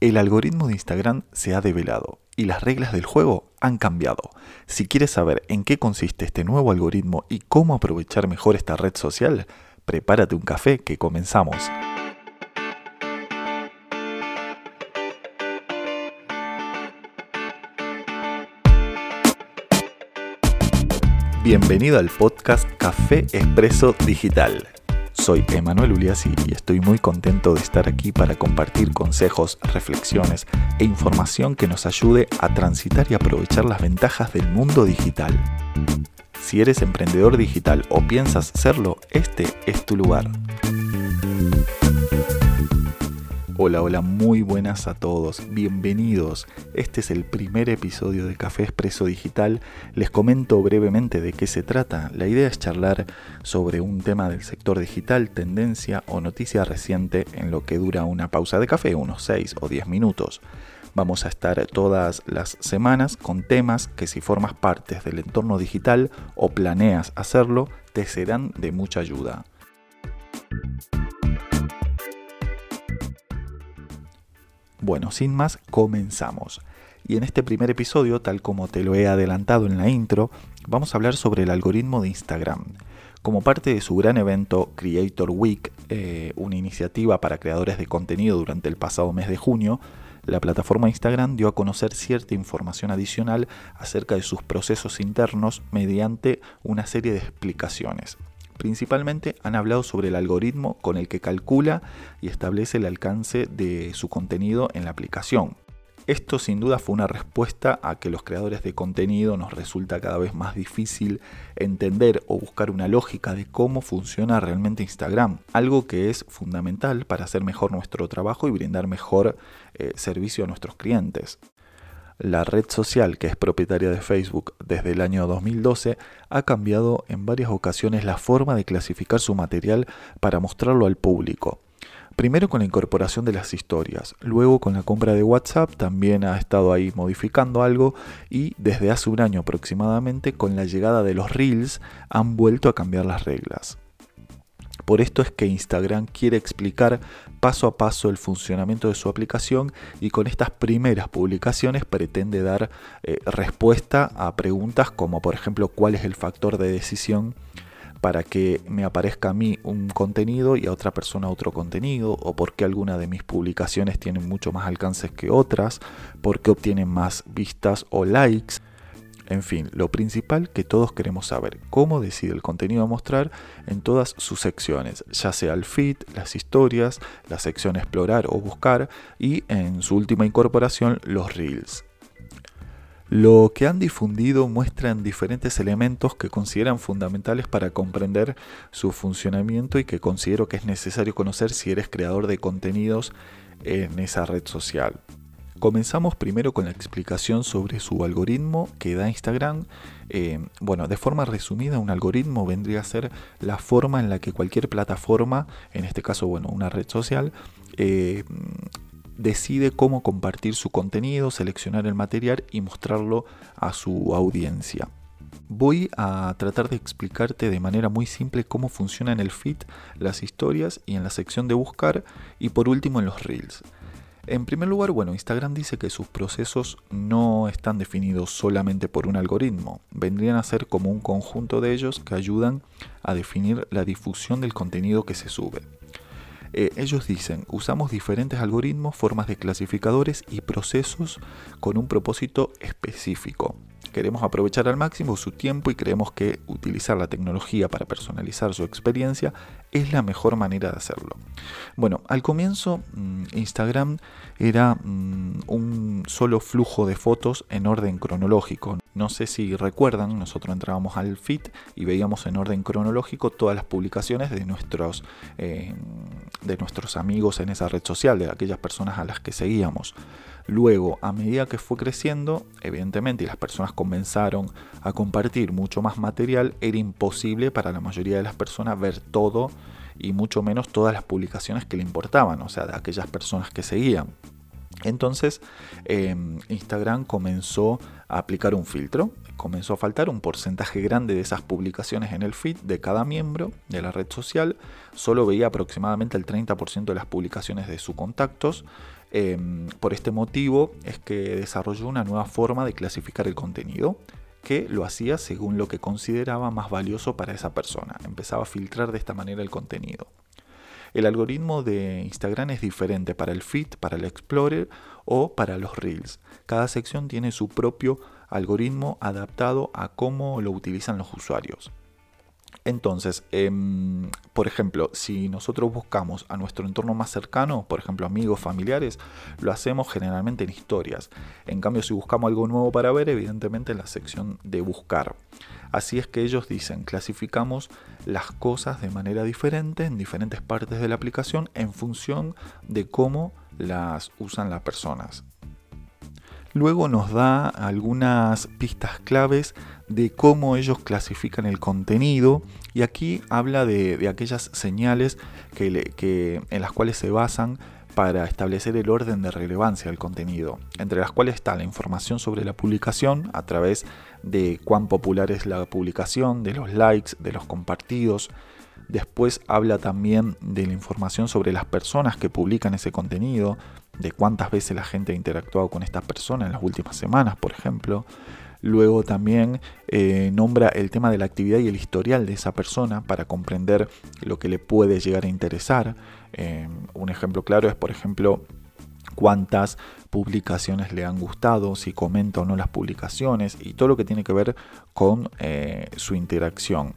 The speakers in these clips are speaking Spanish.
El algoritmo de Instagram se ha develado y las reglas del juego han cambiado. Si quieres saber en qué consiste este nuevo algoritmo y cómo aprovechar mejor esta red social, prepárate un café que comenzamos. Bienvenido al podcast Café Expreso Digital soy Emanuel Uliassi y estoy muy contento de estar aquí para compartir consejos, reflexiones e información que nos ayude a transitar y aprovechar las ventajas del mundo digital. Si eres emprendedor digital o piensas serlo, este es tu lugar. Hola, hola, muy buenas a todos, bienvenidos. Este es el primer episodio de Café Expreso Digital. Les comento brevemente de qué se trata. La idea es charlar sobre un tema del sector digital, tendencia o noticia reciente en lo que dura una pausa de café, unos 6 o 10 minutos. Vamos a estar todas las semanas con temas que si formas parte del entorno digital o planeas hacerlo, te serán de mucha ayuda. Bueno, sin más, comenzamos. Y en este primer episodio, tal como te lo he adelantado en la intro, vamos a hablar sobre el algoritmo de Instagram. Como parte de su gran evento Creator Week, eh, una iniciativa para creadores de contenido durante el pasado mes de junio, la plataforma Instagram dio a conocer cierta información adicional acerca de sus procesos internos mediante una serie de explicaciones. Principalmente han hablado sobre el algoritmo con el que calcula y establece el alcance de su contenido en la aplicación. Esto sin duda fue una respuesta a que los creadores de contenido nos resulta cada vez más difícil entender o buscar una lógica de cómo funciona realmente Instagram, algo que es fundamental para hacer mejor nuestro trabajo y brindar mejor eh, servicio a nuestros clientes. La red social, que es propietaria de Facebook desde el año 2012, ha cambiado en varias ocasiones la forma de clasificar su material para mostrarlo al público. Primero con la incorporación de las historias, luego con la compra de WhatsApp también ha estado ahí modificando algo y desde hace un año aproximadamente con la llegada de los reels han vuelto a cambiar las reglas. Por esto es que Instagram quiere explicar paso a paso el funcionamiento de su aplicación y con estas primeras publicaciones pretende dar eh, respuesta a preguntas como por ejemplo cuál es el factor de decisión para que me aparezca a mí un contenido y a otra persona otro contenido, o por qué alguna de mis publicaciones tienen mucho más alcances que otras, por qué obtienen más vistas o likes. En fin, lo principal que todos queremos saber, cómo decide el contenido a mostrar en todas sus secciones, ya sea el feed, las historias, la sección explorar o buscar y en su última incorporación los reels. Lo que han difundido muestran diferentes elementos que consideran fundamentales para comprender su funcionamiento y que considero que es necesario conocer si eres creador de contenidos en esa red social. Comenzamos primero con la explicación sobre su algoritmo que da Instagram. Eh, bueno, de forma resumida, un algoritmo vendría a ser la forma en la que cualquier plataforma, en este caso, bueno, una red social, eh, decide cómo compartir su contenido, seleccionar el material y mostrarlo a su audiencia. Voy a tratar de explicarte de manera muy simple cómo funciona en el feed, las historias y en la sección de buscar y por último en los reels. En primer lugar, bueno, Instagram dice que sus procesos no están definidos solamente por un algoritmo, vendrían a ser como un conjunto de ellos que ayudan a definir la difusión del contenido que se sube. Eh, ellos dicen, usamos diferentes algoritmos, formas de clasificadores y procesos con un propósito específico. Queremos aprovechar al máximo su tiempo y creemos que utilizar la tecnología para personalizar su experiencia es la mejor manera de hacerlo. Bueno, al comienzo mm, Instagram era mm, un solo flujo de fotos en orden cronológico. No sé si recuerdan, nosotros entrábamos al feed y veíamos en orden cronológico todas las publicaciones de nuestros, eh, de nuestros amigos en esa red social, de aquellas personas a las que seguíamos. Luego, a medida que fue creciendo, evidentemente, y las personas comenzaron a compartir mucho más material, era imposible para la mayoría de las personas ver todo y mucho menos todas las publicaciones que le importaban, o sea, de aquellas personas que seguían. Entonces, em, Instagram comenzó a aplicar un filtro, comenzó a faltar un porcentaje grande de esas publicaciones en el feed de cada miembro de la red social, solo veía aproximadamente el 30% de las publicaciones de sus contactos Em, por este motivo es que desarrolló una nueva forma de clasificar el contenido que lo hacía según lo que consideraba más valioso para esa persona. Empezaba a filtrar de esta manera el contenido. El algoritmo de Instagram es diferente para el feed, para el Explorer o para los Reels. Cada sección tiene su propio algoritmo adaptado a cómo lo utilizan los usuarios. Entonces, em, por ejemplo, si nosotros buscamos a nuestro entorno más cercano, por ejemplo amigos, familiares, lo hacemos generalmente en historias. En cambio, si buscamos algo nuevo para ver, evidentemente en la sección de buscar. Así es que ellos dicen, clasificamos las cosas de manera diferente en diferentes partes de la aplicación en función de cómo las usan las personas. Luego nos da algunas pistas claves de cómo ellos clasifican el contenido y aquí habla de, aquellas señales que, en las cuales se basan para establecer el orden de relevancia del contenido, entre las cuales está la información sobre la publicación a través de cuán popular es la publicación, de los likes, de los compartidos. Después habla también de la información sobre las personas que publican ese contenido, de cuántas veces la gente ha interactuado con esta persona en las últimas semanas, por ejemplo. Luego también eh, nombra el tema de la actividad y el historial de esa persona para comprender lo que le puede llegar a interesar. Eh, un ejemplo claro es, por ejemplo, cuántas publicaciones le han gustado, si comenta o no las publicaciones y todo lo que tiene que ver con eh, su interacción.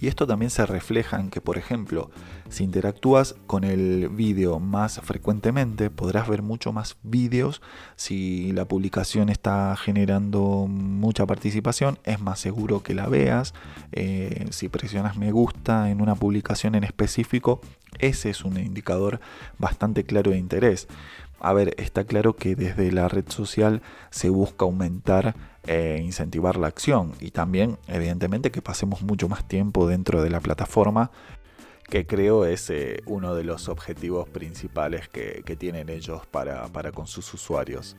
Y esto también se refleja en que, por ejemplo, si interactúas con el vídeo más frecuentemente, podrás ver mucho más vídeos. Si la publicación está generando mucha participación, es más seguro que la veas. Eh, si presionas me gusta en una publicación en específico, ese es un indicador bastante claro de interés. A ver, está claro que desde la red social se busca aumentar e incentivar la acción y también, evidentemente, que pasemos mucho más tiempo dentro de la plataforma, que creo es eh, uno de los objetivos principales que, tienen ellos para, con sus usuarios.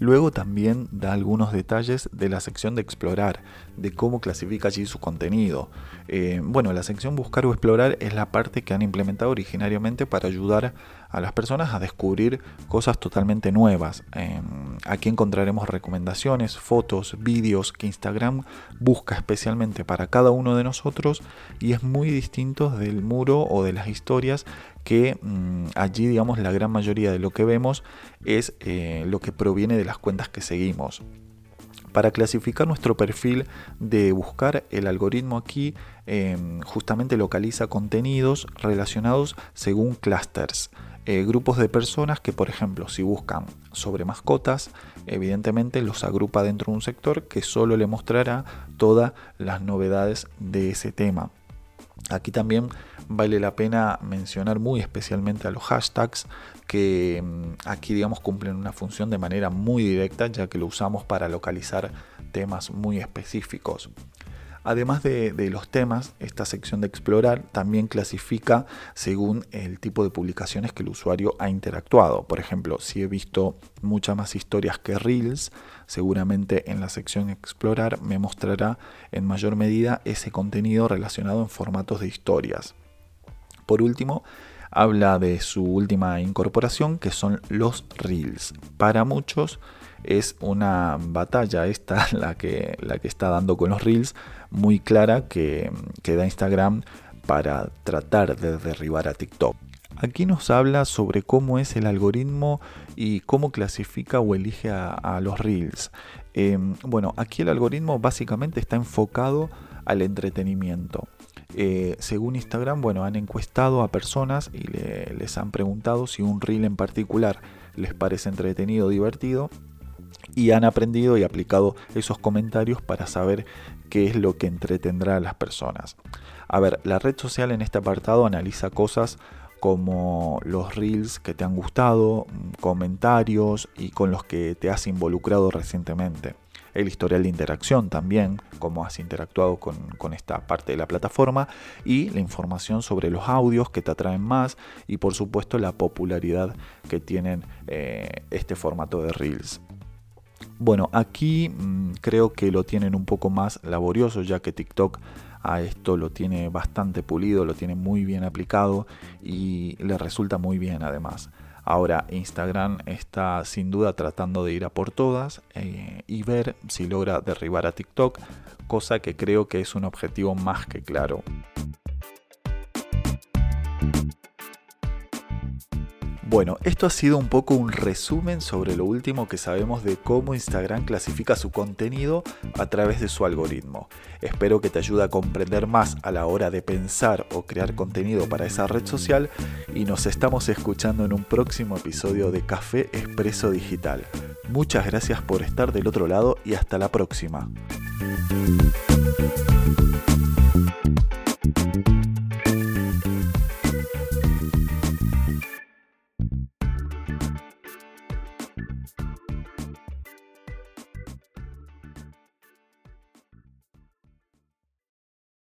Luego también da algunos detalles de la sección de explorar, de cómo clasifica allí su contenido. Eh, bueno, la sección buscar o explorar es la parte que han implementado originariamente para ayudar a las personas a descubrir cosas totalmente nuevas. Em, aquí encontraremos recomendaciones, fotos, vídeos que Instagram busca especialmente para cada uno de nosotros y es muy distinto del muro o de las historias que mm, allí, digamos, la gran mayoría de lo que vemos es eh, lo que proviene de las cuentas que seguimos. Para clasificar nuestro perfil de buscar, el algoritmo aquí em, justamente localiza contenidos relacionados según clusters. Eh, grupos de personas que, por ejemplo, si buscan sobre mascotas, evidentemente los agrupa dentro de un sector que solo le mostrará todas las novedades de ese tema. Aquí también vale la pena mencionar muy especialmente a los hashtags que mm, aquí digamos cumplen una función de manera muy directa ya que lo usamos para localizar temas muy específicos. Además de, los temas, esta sección de explorar también clasifica según el tipo de publicaciones que el usuario ha interactuado. Por ejemplo, si he visto muchas más historias que reels, seguramente en la sección explorar me mostrará en mayor medida ese contenido relacionado en formatos de historias. Por último, habla de su última incorporación que son los reels. Para muchos es una batalla esta la que, la que está dando con los reels muy clara que, da Instagram para tratar de derribar a TikTok. Aquí nos habla sobre cómo es el algoritmo y cómo clasifica o elige a, los reels. Em, bueno, aquí el algoritmo básicamente está enfocado al entretenimiento. Eh, según Instagram, bueno, han encuestado a personas y les han preguntado si un reel en particular les parece entretenido o divertido y han aprendido y aplicado esos comentarios para saber qué es lo que entretendrá a las personas. A ver, la red social en este apartado analiza cosas como los reels que te han gustado, comentarios y con los que te has involucrado recientemente. El historial de interacción también, cómo has interactuado con, esta parte de la plataforma y la información sobre los audios que te atraen más y por supuesto la popularidad que tienen eh, este formato de reels. Bueno, aquí mm, creo que lo tienen un poco más laborioso ya que TikTok a esto lo tiene bastante pulido, lo tiene muy bien aplicado y le resulta muy bien además. Ahora Instagram está sin duda tratando de ir a por todas eh, y ver si logra derribar a TikTok, cosa que creo que es un objetivo más que claro. Bueno, esto ha sido un poco un resumen sobre lo último que sabemos de cómo Instagram clasifica su contenido a través de su algoritmo. Espero que te ayude a comprender más a la hora de pensar o crear contenido para esa red social y nos estamos escuchando en un próximo episodio de Café Expreso Digital. Muchas gracias por estar del otro lado y hasta la próxima.